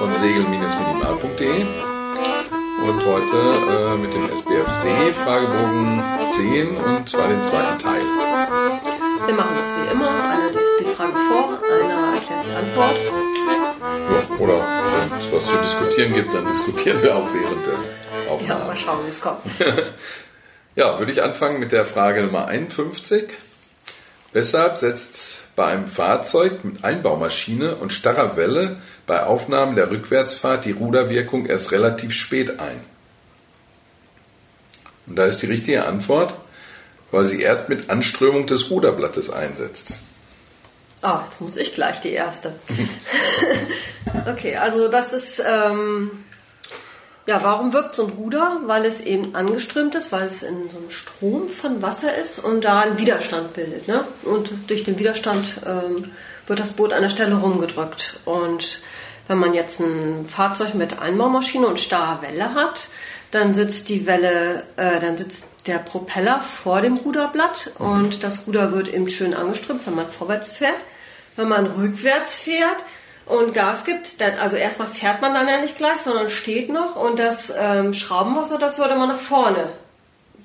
von segel-minimal.de und heute äh, mit dem SBFC Fragebogen 10 und zwar den zweiten Teil. Wir machen das wie immer. Einer liest die Frage vor, einer erklärt die Antwort. Ja, oder wenn es was zu diskutieren gibt, dann diskutieren wir auch während der Aufnahme. Ja, mal schauen, wie es kommt. ja, würde ich anfangen mit der Frage Nummer 51. Weshalb setzt bei einem Fahrzeug mit Einbaumaschine und starrer Welle bei Aufnahmen der Rückwärtsfahrt die Ruderwirkung erst relativ spät ein? Und da ist die richtige Antwort, weil sie erst mit Anströmung des Ruderblattes einsetzt. Ah, jetzt muss ich gleich die erste. okay, also das ist ähm, ja, warum wirkt so ein Ruder? Weil es eben angeströmt ist, weil es in so einem Strom von Wasser ist und da einen Widerstand bildet. Ne? Und durch den Widerstand ähm, wird das Boot an der Stelle rumgedrückt. Und wenn man jetzt ein Fahrzeug mit Einbaumaschine und starrer Welle hat, dann sitzt die Welle, äh, dann sitzt der Propeller vor dem Ruderblatt und das Ruder wird eben schön angeströmt, wenn man vorwärts fährt. Wenn man rückwärts fährt, und Gas gibt, dann, also erstmal fährt man dann ja nicht gleich, sondern steht noch und das ähm, Schraubenwasser, das würde man nach vorne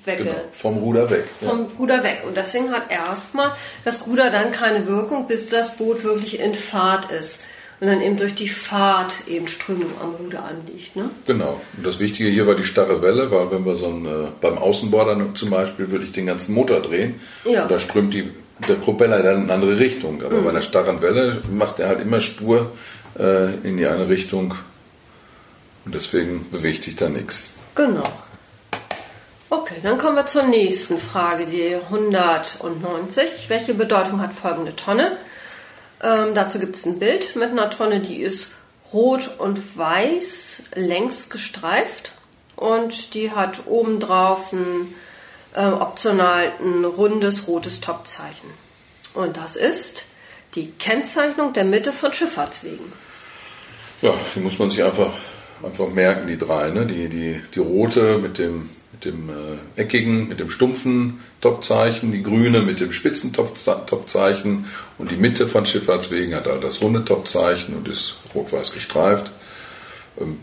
weg. Genau, vom Ruder weg. Vom ja. Ruder weg. Und deswegen hat erstmal das Ruder dann keine Wirkung, bis das Boot wirklich in Fahrt ist. Und dann eben durch die Fahrt eben Strömung am Ruder anliegt. Ne? Genau. Und das Wichtige hier war die starre Welle, weil wenn wir so ein, äh, beim Außenborder zum Beispiel würde ich den ganzen Motor drehen. Ja. Und da strömt die der Propeller dann in eine andere Richtung. Aber mhm. bei einer starren Welle macht er halt immer stur äh, in die eine Richtung und deswegen bewegt sich da nichts. Genau. Okay, dann kommen wir zur nächsten Frage, die 190. Welche Bedeutung hat folgende Tonne? Ähm, dazu gibt es ein Bild mit einer Tonne, die ist rot und weiß längs gestreift und die hat obendrauf ein äh, optional ein rundes rotes Topzeichen. Und das ist die Kennzeichnung der Mitte von Schifffahrtswegen. Ja, die muss man sich einfach, einfach merken, die drei. Ne? Die, die, die rote mit dem, mit dem äh, eckigen, mit dem stumpfen Topzeichen, die grüne mit dem spitzen Topzeichen und die Mitte von Schifffahrtswegen hat halt das runde Topzeichen und ist rot-weiß gestreift. Ähm,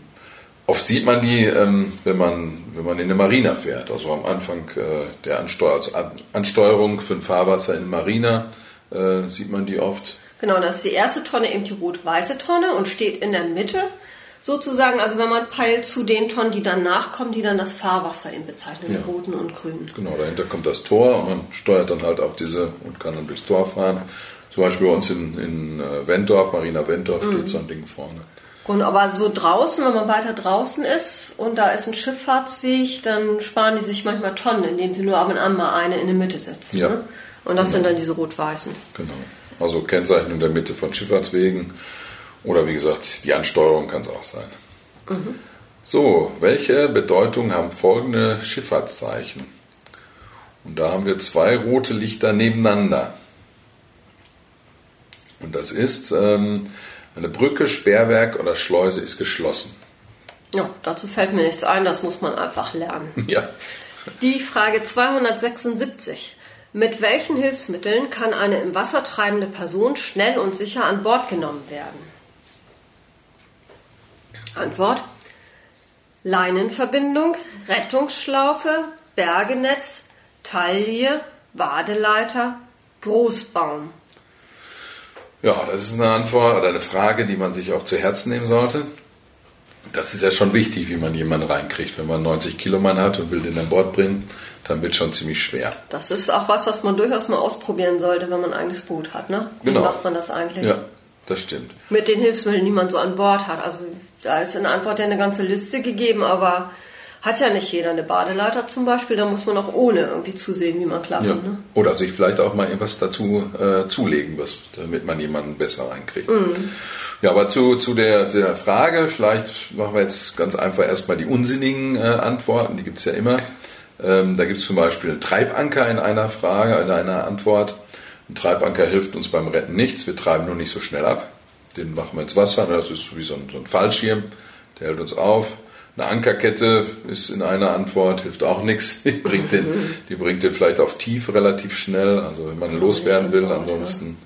Oft sieht man die, ähm, wenn, man, wenn man in eine Marina fährt. Also am Anfang äh, der Ansteuer, also Ansteuerung für ein Fahrwasser in Marina äh, sieht man die oft. Genau, das ist die erste Tonne, eben die rot-weiße Tonne und steht in der Mitte sozusagen. Also wenn man peilt zu den Tonnen, die dann nachkommen, die dann das Fahrwasser eben bezeichnen, ja. roten und grünen. Genau, dahinter kommt das Tor und man steuert dann halt auf diese und kann dann durchs Tor fahren. Zum Beispiel bei uns in, in äh, Wendorf, Marina Wendorf, mhm. steht so ein Ding vorne. Und aber so draußen, wenn man weiter draußen ist und da ist ein Schifffahrtsweg, dann sparen die sich manchmal Tonnen, indem sie nur ab und an mal eine in die Mitte setzen. Ja. Ne? Und das genau. sind dann diese rot-weißen. Genau. Also Kennzeichnung der Mitte von Schifffahrtswegen oder wie gesagt, die Ansteuerung kann es auch sein. Mhm. So, welche Bedeutung haben folgende Schifffahrtszeichen? Und da haben wir zwei rote Lichter nebeneinander. Und das ist ähm, eine Brücke, Sperrwerk oder Schleuse ist geschlossen. Ja, dazu fällt mir nichts ein, das muss man einfach lernen. Ja. Die Frage 276. Mit welchen Hilfsmitteln kann eine im Wasser treibende Person schnell und sicher an Bord genommen werden? Antwort. Leinenverbindung, Rettungsschlaufe, Bergenetz, Taille, Badeleiter, Großbaum. Ja, das ist eine Antwort oder eine Frage, die man sich auch zu Herzen nehmen sollte. Das ist ja schon wichtig, wie man jemanden reinkriegt. Wenn man 90 Kilo Mann hat und will den an Bord bringen, dann wird es schon ziemlich schwer. Das ist auch was, was man durchaus mal ausprobieren sollte, wenn man ein eigenes Boot hat. Ne? Wie genau. macht man das eigentlich? Ja, das stimmt. Mit den Hilfsmitteln, die man so an Bord hat. Also da ist in der Antwort ja eine ganze Liste gegeben, aber hat ja nicht jeder eine Badeleiter zum Beispiel, da muss man auch ohne irgendwie zusehen, wie man klarkommt. Ja. Ne? Oder sich vielleicht auch mal etwas dazu äh, zulegen, was, damit man jemanden besser reinkriegt. Mhm. Ja, aber zu, zu der, der Frage, vielleicht machen wir jetzt ganz einfach erstmal die unsinnigen äh, Antworten, die gibt es ja immer. Ähm, da gibt es zum Beispiel einen Treibanker in einer Frage, in einer Antwort. Ein Treibanker hilft uns beim Retten nichts, wir treiben nur nicht so schnell ab. Den machen wir ins Wasser, das ist wie so ein, so ein Fallschirm, der hält uns auf. Eine Ankerkette ist in einer Antwort, hilft auch nichts. Die bringt den, die bringt den vielleicht auf tief relativ schnell, also wenn man loswerden will. Ansonsten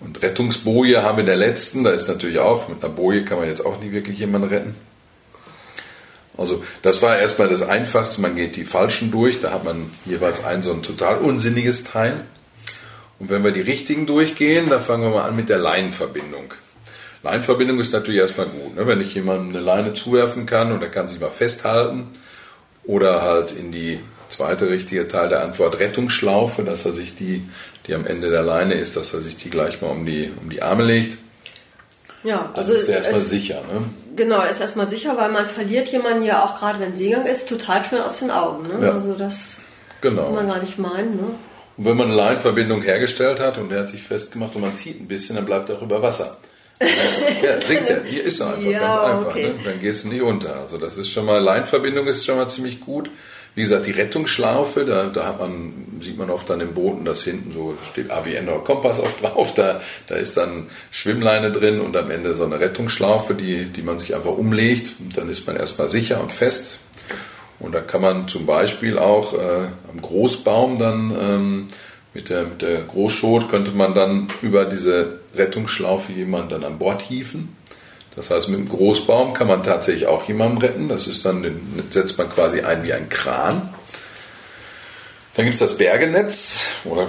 Und Rettungsboje haben wir in der letzten, da ist natürlich auch, mit einer Boje kann man jetzt auch nicht wirklich jemanden retten. Also das war erstmal das Einfachste, man geht die Falschen durch, da hat man jeweils ein so ein total unsinniges Teil. Und wenn wir die richtigen durchgehen, da fangen wir mal an mit der Leinenverbindung. Leinenverbindung ist natürlich erstmal gut. Ne? Wenn ich jemandem eine Leine zuwerfen kann und er kann sich mal festhalten oder halt in die zweite richtige Teil der Antwort Rettungsschlaufe, dass er sich die, die am Ende der Leine ist, dass er sich die gleich mal um die, um die Arme legt. Ja, Dann also ist der erstmal es- sicher. Ne? Genau, ist erstmal sicher, weil man verliert jemanden ja auch gerade, wenn Seegang ist, total schnell aus den Augen. Ne? Ja. Also das kann Genau. man gar nicht meinen. Ne? Und wenn man eine Leinenverbindung hergestellt hat und der hat sich festgemacht und man zieht ein bisschen, dann bleibt er auch über Wasser. ja, sinkt er. Hier ist er einfach, Ja, ganz einfach. okay. Ne? Dann gehst du nicht unter. Also das ist schon mal, Leinenverbindung ist schon mal ziemlich gut. Wie gesagt, die Rettungsschlaufe, da, da hat man, sieht man oft an den Booten, dass hinten so steht AWN oder Kompass oft drauf. Da, da ist dann Schwimmleine drin und am Ende so eine Rettungsschlaufe, die, die man sich einfach umlegt. Und dann ist man erstmal sicher und fest. Und da kann man zum Beispiel auch äh, am Großbaum dann ähm, mit, der, mit der Großschot könnte man dann über diese Rettungsschlaufe jemanden dann an Bord hieven. Das heißt, mit dem Großbaum kann man tatsächlich auch jemanden retten. Das ist dann, den setzt man quasi ein wie ein Kran. Dann gibt es das Bergenetz oder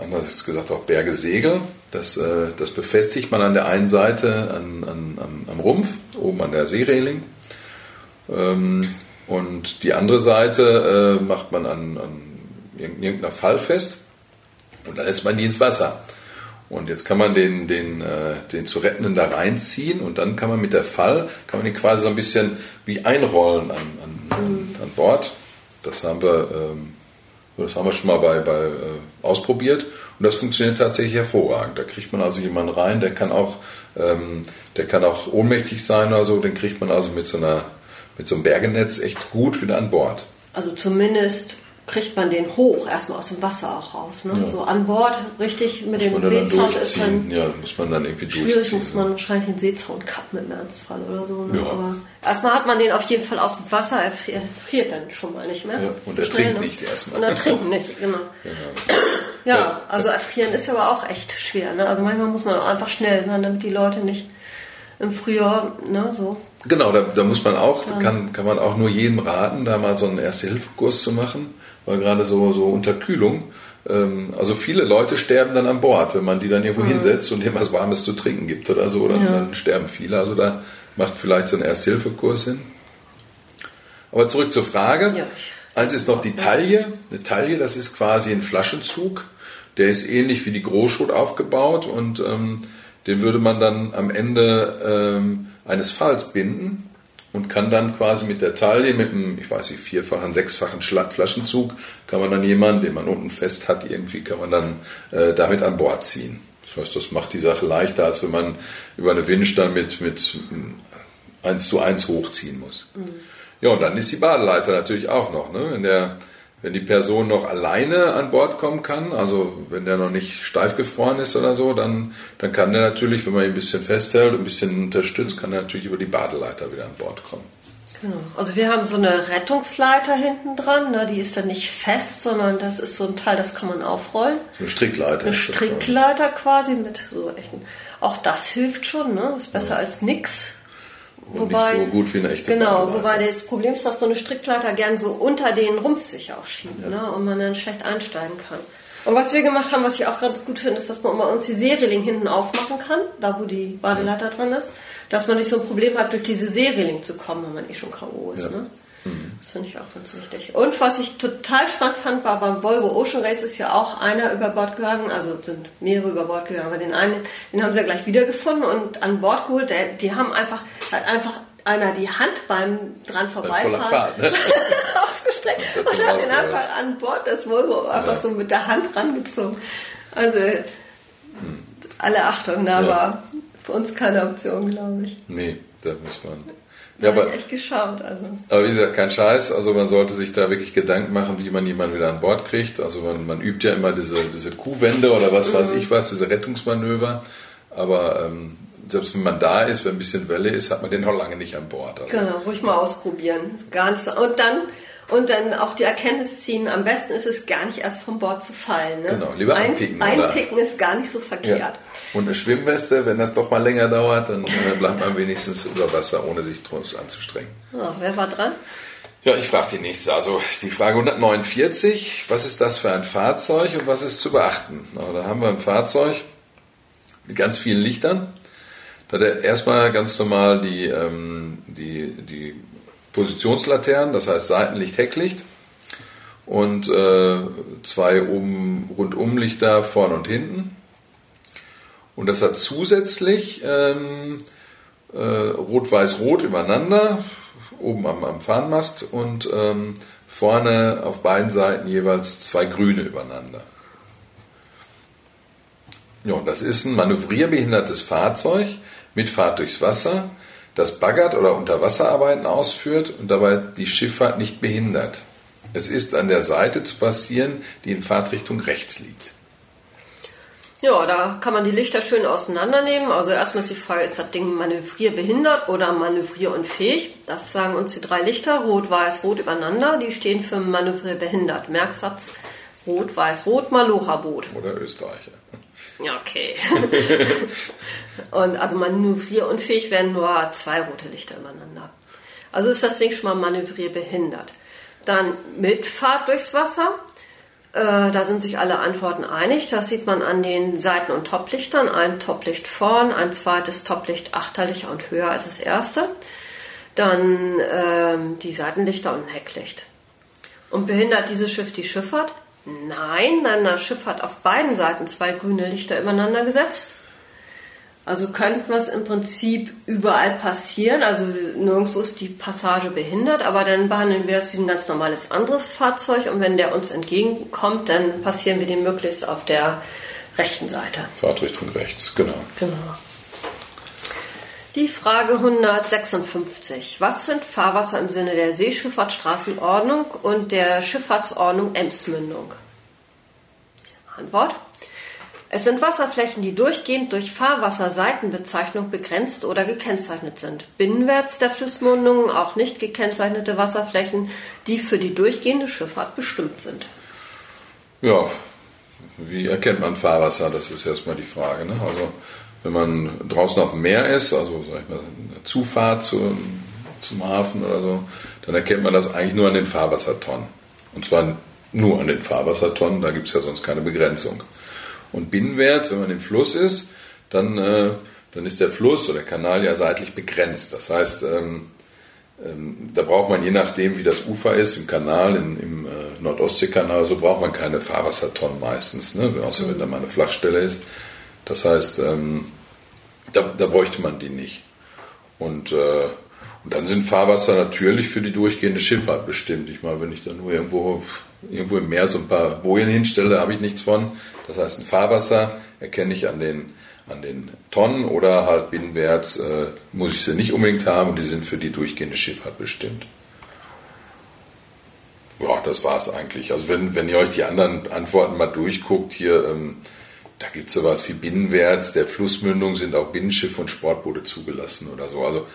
anders gesagt auch Bergesegel. Das, äh, das befestigt man an der einen Seite an, an, am, am Rumpf, oben an der Seereling. Ähm, und die andere Seite äh, macht man an, an irgendeiner Fall fest und dann lässt man die ins Wasser. Und jetzt kann man den, den, äh, den zu Rettenden da reinziehen und dann kann man mit der Fall, kann man den quasi so ein bisschen wie einrollen an, an, an, an Bord. Das haben wir, ähm, das haben wir schon mal bei, bei, äh, ausprobiert und das funktioniert tatsächlich hervorragend. Da kriegt man also jemanden rein, der kann auch, ähm, der kann auch ohnmächtig sein oder so, den kriegt man also mit so einer, mit so einem Bergenetz echt gut wieder an Bord. Also zumindest kriegt man den hoch, erstmal aus dem Wasser auch raus. Ne? So an Bord, richtig mit dem Und dann Seezaun ist dann Ja, muss man dann irgendwie schwierig, muss man wahrscheinlich den Seezaun kappen im Ernstfall oder so. Ne? Ja. Aber erstmal hat man den auf jeden Fall aus dem Wasser, er friert, er friert dann schon mal nicht mehr. Ja, und So er trinkt ne? nicht erstmal. Und er trinkt nicht, genau. Ja, also erfrieren ist aber auch echt schwer. Ne? Also manchmal muss man auch einfach schnell sein, damit die Leute nicht im Frühjahr, ne, so. Genau, da, da muss man auch, kann, kann man auch nur jedem raten, da mal so einen Erste-Hilfe-Kurs zu machen, weil gerade so, so Unterkühlung, ähm, also viele Leute sterben dann an Bord, wenn man die dann irgendwo hinsetzt und denen was Warmes zu trinken gibt oder so, oder? dann sterben viele. Also da macht vielleicht so ein Erste-Hilfe-Kurs hin. Aber zurück zur Frage. Ja. Eins ist noch die Taille. Eine Taille, das ist quasi ein Flaschenzug. Der ist ähnlich wie die Großschot aufgebaut und ähm, den würde man dann am Ende ähm, eines Falls binden und kann dann quasi mit der Taille, mit einem, ich weiß nicht, vierfachen, sechsfachen Flaschenzug, kann man dann jemanden, den man unten fest hat, irgendwie kann man dann äh, damit an Bord ziehen. Das heißt, das macht die Sache leichter, als wenn man über eine Winch dann mit, mit mm, 1 zu 1 hochziehen muss. Ja, und dann ist die Badeleiter natürlich auch noch. Ne? Wenn, der, wenn die Person noch alleine an Bord kommen kann, also wenn der noch nicht steif gefroren ist oder so, dann, dann kann der natürlich, wenn man ihn ein bisschen festhält und ein bisschen unterstützt, kann er natürlich über die Badeleiter wieder an Bord kommen. Genau. Also wir haben so eine Rettungsleiter hinten dran, ne? die ist dann nicht fest, sondern das ist so ein Teil, das kann man aufrollen. So eine Strickleiter. Eine Strickleiter quasi mit so echten. Auch das hilft schon, ne? Ist besser als nix. Und nicht so gut wie eine echte Genau, wobei das Problem ist, dass so eine Strickleiter gern so unter den Rumpf sich auch schiebt, ne? Und man dann schlecht einsteigen kann. Und was wir gemacht haben, was ich auch ganz gut finde, ist, dass man bei uns die Seereling hinten aufmachen kann, da wo die Badeleiter dran ist, dass man nicht so ein Problem hat, durch diese Seereling zu kommen, wenn man eh schon K.O. ist. Ja. Ne? Das finde ich auch ganz wichtig. Und was ich total spannend fand, war beim Volvo Ocean Race ist ja auch einer über Bord gegangen, also sind mehrere über Bord gegangen, aber den einen, den haben sie ja gleich wiedergefunden und an Bord geholt. Der, die haben einfach, hat einfach einer die Hand beim dran vorbeifahren Fahrt, ne? ausgestreckt und den hat ihn rausgeholt. einfach an Bord des Volvo einfach so mit der Hand rangezogen. Also alle Achtung, da Ja. war für uns keine Option, glaube ich. Nee, da muss man. Ja, aber, echt geschaut. Also. aber wie gesagt, kein Scheiß. Also man sollte sich da wirklich Gedanken machen, wie man jemanden wieder an Bord kriegt. Also man, man übt ja immer diese, diese Kuhwände oder was weiß ich was, diese Rettungsmanöver. Aber ähm, selbst wenn man da ist, wenn ein bisschen Welle ist, hat man den noch lange nicht an Bord. Also, Genau, ruhig mal ausprobieren. Gar nicht so. Und dann, und dann auch die Erkenntnis ziehen, am besten ist es gar nicht erst vom Bord zu fallen. Ne? Genau, lieber Ein, einpicken. Einpicken ist gar nicht so verkehrt. Ja. Und eine Schwimmweste, wenn das doch mal länger dauert, dann bleibt man wenigstens unter Wasser, ohne sich draus anzustrengen. Ja, wer war dran? Ja, ich frage die nächste. Also die Frage 149, was ist das für ein Fahrzeug und was ist zu beachten? Na, da haben wir ein Fahrzeug mit ganz vielen Lichtern. Da hat er erstmal ganz normal die, ähm, die, die Positionslaternen, das heißt Seitenlicht, Hecklicht und äh, zwei oben Rundumlichter vorne und hinten. Und das hat zusätzlich ähm, äh, Rot-Weiß-Rot übereinander, oben am, am Fahnenmast und ähm, vorne auf beiden Seiten jeweils zwei grüne übereinander. Ja, das ist ein manövrierbehindertes Fahrzeug mit Fahrt durchs Wasser, das baggert oder Unterwasserarbeiten ausführt und dabei die Schifffahrt nicht behindert. Es ist an der Seite zu passieren, die in Fahrtrichtung rechts liegt. Ja, da kann man die Lichter schön auseinandernehmen. Also erstmal ist die Frage, ist das Ding manövrierbehindert oder manövrierunfähig? Das sagen uns die drei Lichter, rot, weiß, rot übereinander. Die stehen für manövrierbehindert. Merksatz, rot, weiß, rot, Malocha-Boot. Oder Österreicher. Ja, okay. und also manövrierunfähig werden nur zwei rote Lichter übereinander. Also ist das Ding schon mal manövrierbehindert. Dann Mitfahrt durchs Wasser. Äh, da sind sich alle Antworten einig. Das sieht man an den Seiten- und Toplichtern. Ein Toplicht vorn, ein zweites Toplicht achterlicher und höher als das erste. Dann äh, die Seitenlichter und ein Hecklicht. Und behindert dieses Schiff die Schifffahrt? Nein, dann das Schiff hat auf beiden Seiten zwei grüne Lichter übereinander gesetzt. Also könnte was im Prinzip überall passieren. Also nirgendwo ist die Passage behindert, aber dann behandeln wir das wie ein ganz normales anderes Fahrzeug und wenn der uns entgegenkommt, dann passieren wir den möglichst auf der rechten Seite. Fahrtrichtung rechts, genau. Genau. Die Frage 156. Was sind Fahrwasser im Sinne der Seeschifffahrtsstraßenordnung und der Schifffahrtsordnung Emsmündung? Antwort. Es sind Wasserflächen, die durchgehend durch Fahrwasserseitenbezeichnung begrenzt oder gekennzeichnet sind. Binnenwärts der Flussmündungen auch nicht gekennzeichnete Wasserflächen, die für die durchgehende Schifffahrt bestimmt sind. Ja, wie erkennt man Fahrwasser? Das ist erstmal die Frage. Ne? Also wenn man draußen auf dem Meer ist, also sag ich mal, eine Zufahrt zu, zum Hafen oder so, dann erkennt man das eigentlich nur an den Fahrwassertonnen. Und zwar nur an den Fahrwassertonnen, da gibt es ja sonst keine Begrenzung. Und binnenwärts, wenn man im Fluss ist, dann, äh, dann ist der Fluss oder der Kanal ja seitlich begrenzt. Das heißt, ähm, ähm, da braucht man je nachdem, wie das Ufer ist, im Kanal, in, im äh, Nordostseekanal, so braucht man keine Fahrwassertonnen meistens, ne? außer wenn da mal eine Flachstelle ist. Das heißt, ähm, da, da, bräuchte man die nicht. Und, äh, und dann sind Fahrwasser natürlich für die durchgehende Schifffahrt bestimmt. Ich meine, wenn ich da nur irgendwo, irgendwo im Meer so ein paar Bojen hinstelle, habe ich nichts von. Das heißt, ein Fahrwasser erkenne ich an den, an den Tonnen oder halt binnenwärts äh, muss ich sie nicht unbedingt haben und die sind für die durchgehende Schifffahrt bestimmt. Ja, das war es eigentlich. Also wenn, wenn ihr euch die anderen Antworten mal durchguckt, hier, ähm, da gibt es sowas wie binnenwärts, der Flussmündung sind auch Binnenschiffe und Sportboote zugelassen oder so. Also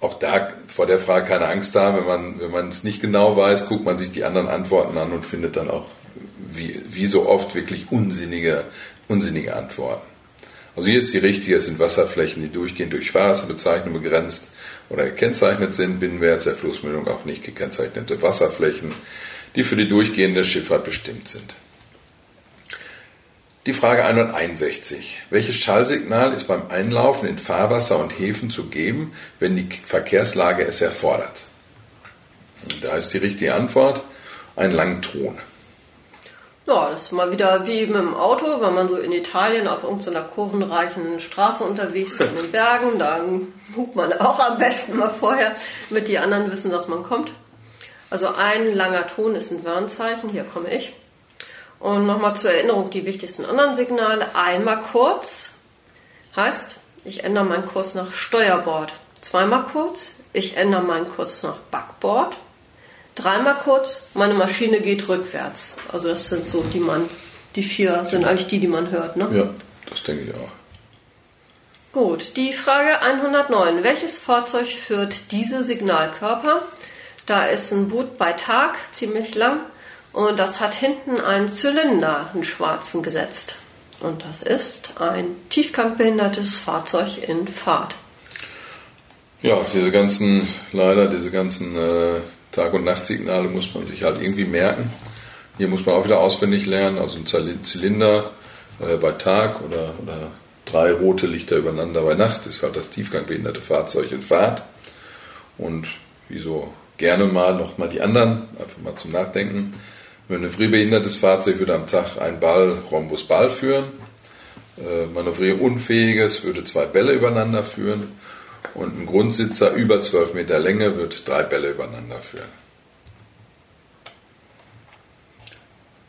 auch da vor der Frage keine Angst haben, wenn man wenn man es nicht genau weiß, guckt man sich die anderen Antworten an und findet dann auch wie, wie so oft wirklich unsinnige, unsinnige Antworten. Also hier ist die richtige, es sind Wasserflächen, die durchgehend durch Fahrwasserbezeichnung begrenzt oder gekennzeichnet sind, binnenwärts der Flussmündung auch nicht gekennzeichnete Wasserflächen, die für die durchgehende Schifffahrt bestimmt sind. Die Frage 161. Welches Schallsignal ist beim Einlaufen in Fahrwasser und Häfen zu geben, wenn die Verkehrslage es erfordert? Und da ist die richtige Antwort ein Langton. Ja, das ist mal wieder wie mit dem Auto, wenn man so in Italien auf irgendeiner kurvenreichen Straße unterwegs ist in den Bergen, dann hupt man auch am besten mal vorher, damit die anderen wissen, dass man kommt. Also ein langer Ton ist ein Warnzeichen, hier komme ich. Und nochmal zur Erinnerung die wichtigsten anderen Signale. Einmal kurz heißt, ich ändere meinen Kurs nach Steuerbord. Zweimal kurz, ich ändere meinen Kurs nach Backbord. Dreimal kurz, meine Maschine geht rückwärts. Also das sind so die man, die vier sind eigentlich die, die man hört, ne? Ja, das denke ich auch. Gut, die Frage 109. Welches Fahrzeug führt diese Signalkörper? Da ist ein Boot bei Tag, ziemlich lang, und das hat hinten einen Zylinder, einen schwarzen, gesetzt. Und das ist ein tiefgangbehindertes Fahrzeug in Fahrt. Ja, diese ganzen, leider, diese ganzen äh, Tag- und Nachtsignale muss man sich halt irgendwie merken. Hier muss man auch wieder auswendig lernen, also ein Zylinder äh, bei Tag oder, oder drei rote Lichter übereinander bei Nacht ist halt das tiefgangbehinderte Fahrzeug in Fahrt. Und wie so gerne mal noch mal die anderen, einfach mal zum Nachdenken. Ein manövrierbehindertes Fahrzeug würde am Tag ein Ball, Rhombus, Ball führen. Äh, manövrierunfähiges würde zwei Bälle übereinander führen. Und ein Grundsitzer über 12 Meter Länge wird drei Bälle übereinander führen.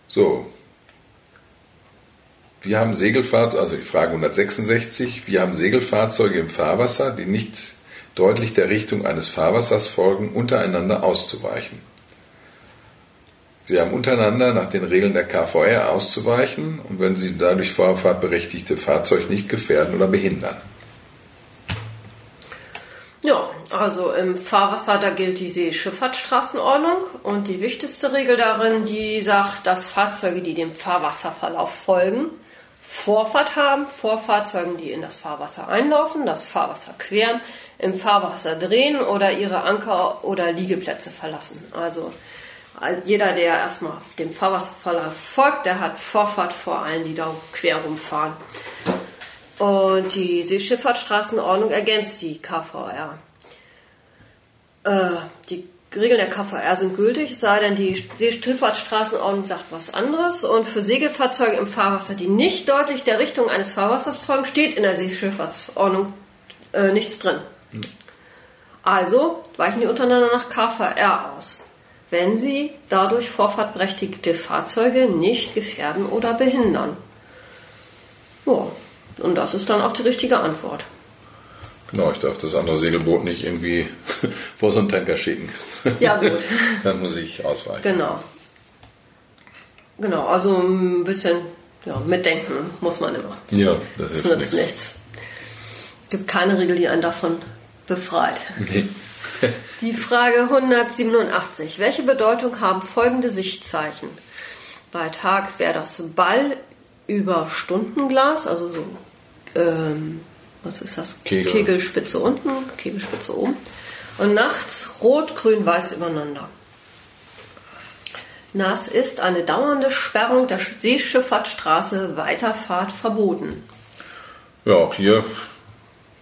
So. Wir haben Segelfahrzeuge, also die Frage 166, wir haben Segelfahrzeuge im Fahrwasser, die nicht deutlich der Richtung eines Fahrwassers folgen, untereinander auszuweichen. Sie haben untereinander nach den Regeln der KVR auszuweichen und wenn sie dadurch vorfahrtberechtigte Fahrzeug nicht gefährden oder behindern. Ja, also im Fahrwasser, da gilt die Seeschifffahrtsstraßenordnung und die wichtigste Regel darin, die sagt, dass Fahrzeuge, die dem Fahrwasserverlauf folgen, Vorfahrt haben vor Fahrzeugen, die in das Fahrwasser einlaufen, das Fahrwasser queren, im Fahrwasser drehen oder ihre Anker- oder Liegeplätze verlassen. Also jeder, der erstmal dem Fahrwasserverlauf folgt, der hat Vorfahrt vor allen, die da quer rumfahren. Und die Seeschifffahrtsstraßenordnung ergänzt die KVR. Äh, die Regeln der KVR sind gültig, es sei denn, die Seeschifffahrtsstraßenordnung sagt was anderes. Und für Segelfahrzeuge im Fahrwasser, die nicht deutlich der Richtung eines Fahrwassers folgen, steht in der Seeschifffahrtsordnung äh, nichts drin. Hm. Also weichen die untereinander nach KVR aus, wenn sie dadurch vorfahrtberechtigte Fahrzeuge nicht gefährden oder behindern. Ja, und das ist dann auch die richtige Antwort. Genau, ich darf das andere Segelboot nicht irgendwie vor so einen Tanker schicken. Ja, gut. dann muss ich ausweichen. Genau. Genau, also ein bisschen ja, mitdenken muss man immer. Ja, das hilft das nichts. nichts. Es gibt keine Regel, die einen davon befreit. Nee. Die Frage 187. Welche Bedeutung haben folgende Sichtzeichen? Bei Tag wäre das Ball über Stundenglas, also so, ähm, was ist das? Kegel. Kegelspitze unten, Kegelspitze oben. Und nachts rot, grün, weiß übereinander. Nass ist eine dauernde Sperrung der Seeschifffahrtsstraße Weiterfahrt verboten. Ja, auch hier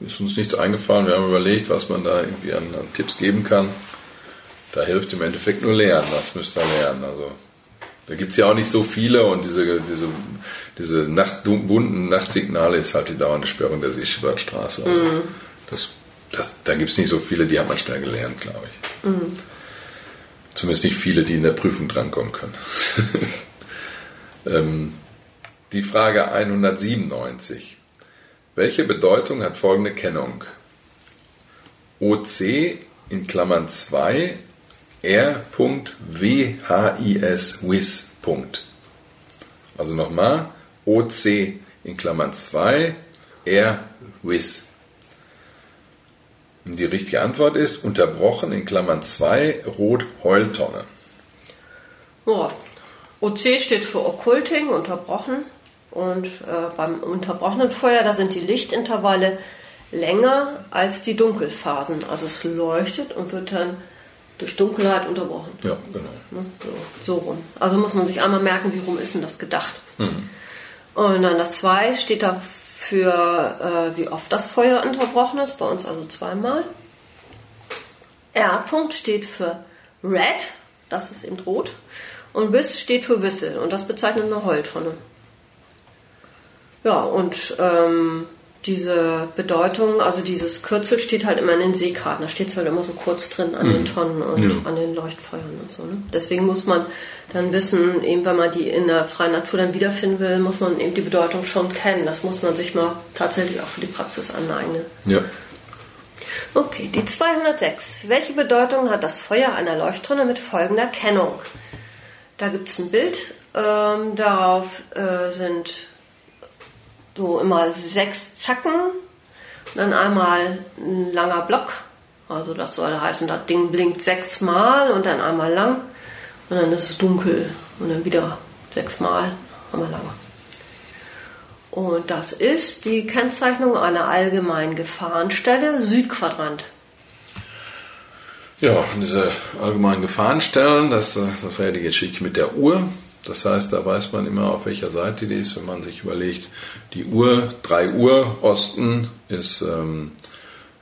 ist uns nichts eingefallen. Wir haben überlegt, was man da irgendwie an, an Tipps geben kann. Da hilft im Endeffekt nur Lernen. Das müsst ihr lernen. Also da gibt es ja auch nicht so viele und diese, diese, diese Nacht, bunten Nachtsignale ist halt die dauernde Sperrung der Seeschiffahrtsstraße. Also Mhm. das, das, da gibt es nicht so viele, die hat man schnell gelernt, glaube ich. Mhm. Zumindest nicht viele, die in der Prüfung drankommen können. ähm, die Frage 197. Welche Bedeutung hat folgende Kennung? OC in Klammern 2 R.WHIS WIS. Also nochmal OC in Klammern 2 R WIS. Und die richtige Antwort ist unterbrochen in Klammern 2 Rot Heultonne. Ja. OC steht für Occulting, unterbrochen. Und äh, beim unterbrochenen Feuer, da sind die Lichtintervalle länger als die Dunkelphasen. Also es leuchtet und wird dann durch Dunkelheit unterbrochen. Ja, genau. Ne? So, so rum. Also muss man sich einmal merken, wie rum ist denn das gedacht. Und dann das 2 steht da für, äh, wie oft das Feuer unterbrochen ist. Bei uns also zweimal. R. -Punkt steht für Red, das ist eben rot. Und Whis steht für Whistle und das bezeichnet eine Heultonne. Ja, und ähm, diese Bedeutung, also dieses Kürzel steht halt immer in den Seekarten. Da steht es halt immer so kurz drin an den Tonnen und Ja. an den Leuchtfeuern und so. Ne? Deswegen muss man dann wissen, eben wenn man die in der freien Natur dann wiederfinden will, muss man eben die Bedeutung schon kennen. Das muss man sich mal tatsächlich auch für die Praxis aneignen. Ja. Okay, die 206. Welche Bedeutung hat das Feuer einer Leuchttonne mit folgender Kennung? Da gibt es ein Bild. Ähm, darauf äh, sind so immer sechs Zacken, dann einmal ein langer Block Also das soll heißen, das Ding blinkt sechsmal und dann einmal lang und dann ist es dunkel und dann wieder sechsmal einmal lang. Und das ist die Kennzeichnung einer allgemeinen Gefahrenstelle Südquadrant. Ja, diese allgemeinen Gefahrenstellen, das, das wäre die Geschichte mit der Uhr. Das heißt, da weiß man immer, auf welcher Seite die ist, wenn man sich überlegt, die Uhr, 3 Uhr Osten ist ähm,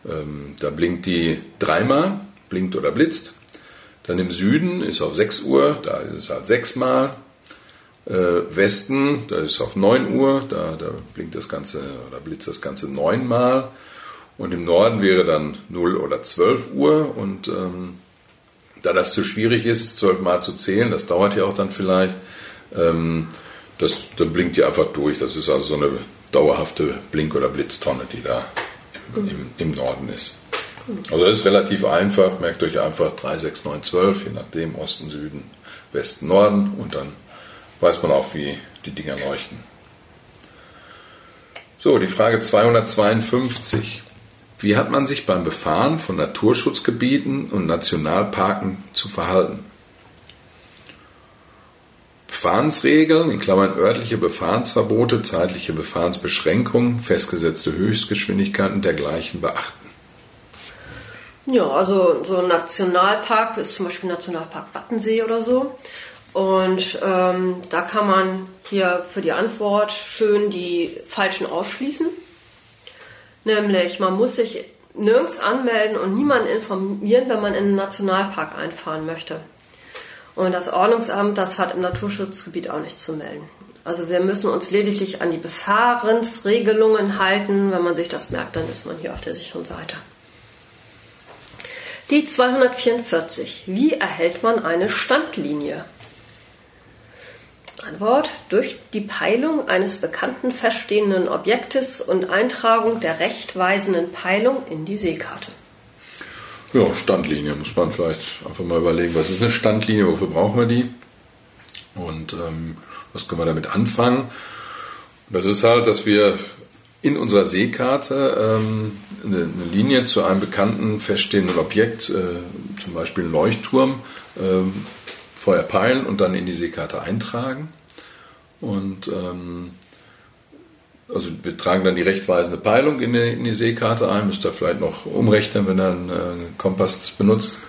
ähm, da blinkt die dreimal, blinkt oder blitzt. Dann im Süden ist auf 6 Uhr, da ist es halt sechsmal. Äh, Westen, da ist es auf 9 Uhr, da, da blinkt das Ganze oder blitzt das Ganze neunmal. Und im Norden wäre dann 0 oder 12 Uhr. Und ähm, da das zu schwierig ist, zwölfmal zu zählen, das dauert ja auch dann vielleicht, das, dann blinkt die einfach durch. Das ist also so eine dauerhafte Blink- oder Blitztonne, die da im, im Norden ist. Also das ist relativ einfach, merkt euch einfach 3, 6, 9, 12, je nachdem Osten, Süden, Westen, Norden und dann weiß man auch, wie die Dinger leuchten. So, die Frage 252. Wie hat man sich beim Befahren von Naturschutzgebieten und Nationalparken zu verhalten? Befahrensregeln, in Klammern örtliche Befahrensverbote, zeitliche Befahrensbeschränkungen, festgesetzte Höchstgeschwindigkeiten dergleichen beachten. Ja, also so ein Nationalpark ist zum Beispiel Nationalpark Wattensee oder so. Und ähm, da kann man hier für die Antwort schön die Falschen ausschließen. Nämlich, man muss sich nirgends anmelden und niemanden informieren, wenn man in einen Nationalpark einfahren möchte. Und das Ordnungsamt, das hat im Naturschutzgebiet auch nichts zu melden. Also wir müssen uns lediglich an die Befahrensregelungen halten. Wenn man sich das merkt, dann ist man hier auf der sicheren Seite. Die 244. Wie erhält man eine Standlinie? Antwort. Durch die Peilung eines bekannten feststehenden Objektes und Eintragung der rechtweisenden Peilung in die Seekarte. Ja, Standlinie muss man vielleicht einfach mal überlegen, was ist eine Standlinie, wofür brauchen wir die und ähm, was können wir damit anfangen. Das ist halt, dass wir in unserer Seekarte ähm, eine, Linie zu einem bekannten feststehenden Objekt, äh, zum Beispiel einen Leuchtturm, äh, vorher peilen und dann in die Seekarte eintragen. Und ähm, also wir tragen dann die rechtweisende Peilung in die, in die Seekarte ein, müsst ihr vielleicht noch umrechnen, wenn ihr einen, äh, Kompass benutzt.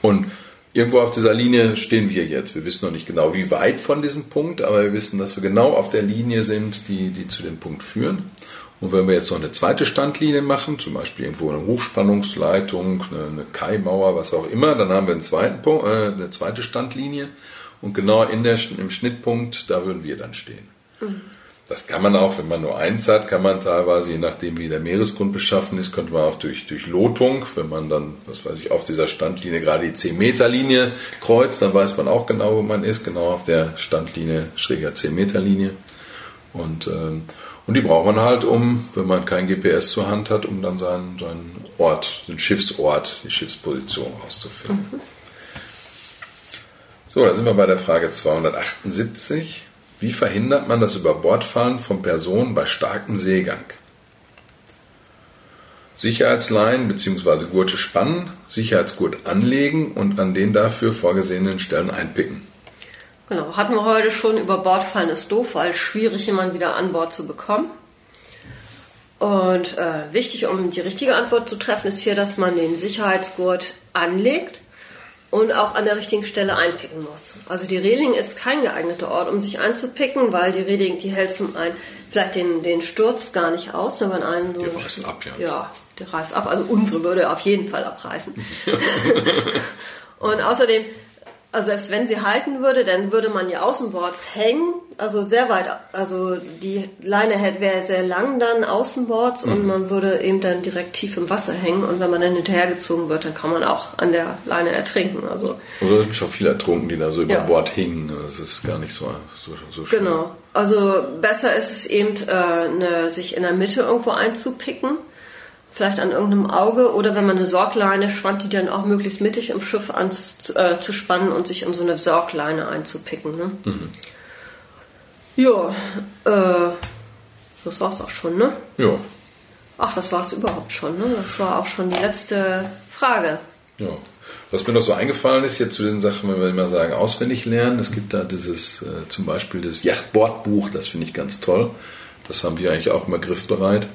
Und irgendwo auf dieser Linie stehen wir jetzt. Wir wissen noch nicht genau, wie weit von diesem Punkt, aber wir wissen, dass wir genau auf der Linie sind, die, die zu dem Punkt führen. Und wenn wir jetzt noch eine zweite Standlinie machen, zum Beispiel irgendwo eine Hochspannungsleitung, eine, eine Kaimauer, was auch immer, dann haben wir einen zweiten Punkt, äh, eine zweite Standlinie. Und genau in der, im Schnittpunkt, da würden wir dann stehen. Mhm. Das kann man auch, wenn man nur eins hat, kann man teilweise, je nachdem wie der Meeresgrund beschaffen ist, könnte man auch durch, durch Lotung, wenn man dann, was weiß ich, auf dieser Standlinie gerade die 10-Meter-Linie kreuzt, dann weiß man auch genau, wo man ist, genau auf der Standlinie, schräger 10-Meter-Linie. Und, ähm, und die braucht man halt, um, wenn man kein GPS zur Hand hat, um dann seinen, seinen Ort, den Schiffsort, die Schiffsposition rauszufinden. Mhm. So, da sind wir bei der Frage 278. Wie verhindert man das Überbordfahren von Personen bei starkem Seegang? Sicherheitsleinen bzw. Gurte spannen, Sicherheitsgurt anlegen und an den dafür vorgesehenen Stellen einpicken. Genau, hatten wir heute schon, über Bordfallen ist doof, weil es schwierig jemanden wieder an Bord zu bekommen. Und äh, wichtig, um die richtige Antwort zu treffen, ist hier, dass man den Sicherheitsgurt anlegt und auch an der richtigen Stelle einpicken muss. Also die Reling ist kein geeigneter Ort, um sich einzupicken, weil die Reling, die hält zum einen vielleicht den, den Sturz gar nicht aus, wenn man einen so. Die reißt ab, ja. Ja, die reißt ab. Also unsere würde auf jeden Fall abreißen. und außerdem also selbst wenn sie halten würde, dann würde man die Außenboards hängen, also sehr weit, also die Leine wäre sehr lang dann Außenboards mhm. und man würde eben dann direkt tief im Wasser hängen und wenn man dann hinterhergezogen wird, dann kann man auch an der Leine ertrinken. Also Oder sind schon viele ertrunken, die da so über ja. Bord hingen. Das ist gar nicht so, so, so schön. Genau. Also besser ist es eben, äh, eine, sich in der Mitte irgendwo einzupicken vielleicht an irgendeinem Auge oder wenn man eine Sorgleine spannt, die dann auch möglichst mittig im Schiff anzuspannen äh, und sich um so eine Sorgleine einzupicken. Ne? Mhm. Ja, äh, das war's auch schon, ne? Ja. Ach, das war es überhaupt schon. Ne? Das war auch schon die letzte Frage. Ja. Was mir noch so eingefallen ist, jetzt zu den Sachen, wenn wir immer sagen, auswendig lernen, es gibt da dieses, äh, zum Beispiel das Yachtbordbuch, das finde ich ganz toll. Das haben wir eigentlich auch immer griffbereit.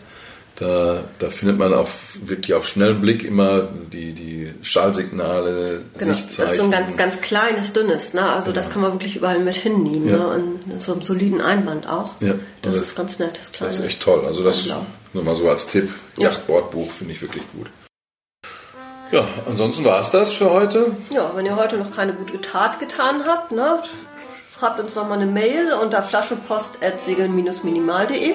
Da, da findet man auf, wirklich auf schnellen Blick immer die, die Schallsignale, genau. Das ist so ein ganz, ganz kleines, dünnes. Ne? Also genau. das kann man wirklich überall mit hinnehmen. Ja. Ne? Und so einem soliden Einband auch. Ja. Das, das ist ganz nett, das kleine. Das ist echt toll. Also das nur mal so als Tipp. Ja. Finde ich wirklich gut. Ja, ansonsten war es das für heute. Ja, wenn ihr heute noch keine gute Tat getan habt, ne, schreibt uns noch mal eine Mail unter flaschenpost.segel-minimal.de.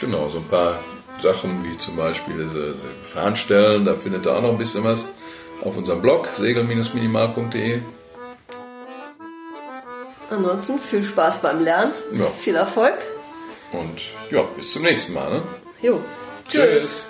Genau, so ein paar Sachen wie zum Beispiel diese, diese Fahnenstellen, da findet ihr auch noch ein bisschen was auf unserem Blog segel-minimal.de. Ansonsten viel Spaß beim Lernen, ja. viel Erfolg. Und ja, bis zum nächsten Mal. Ne? Jo. Tschüss. Tschüss.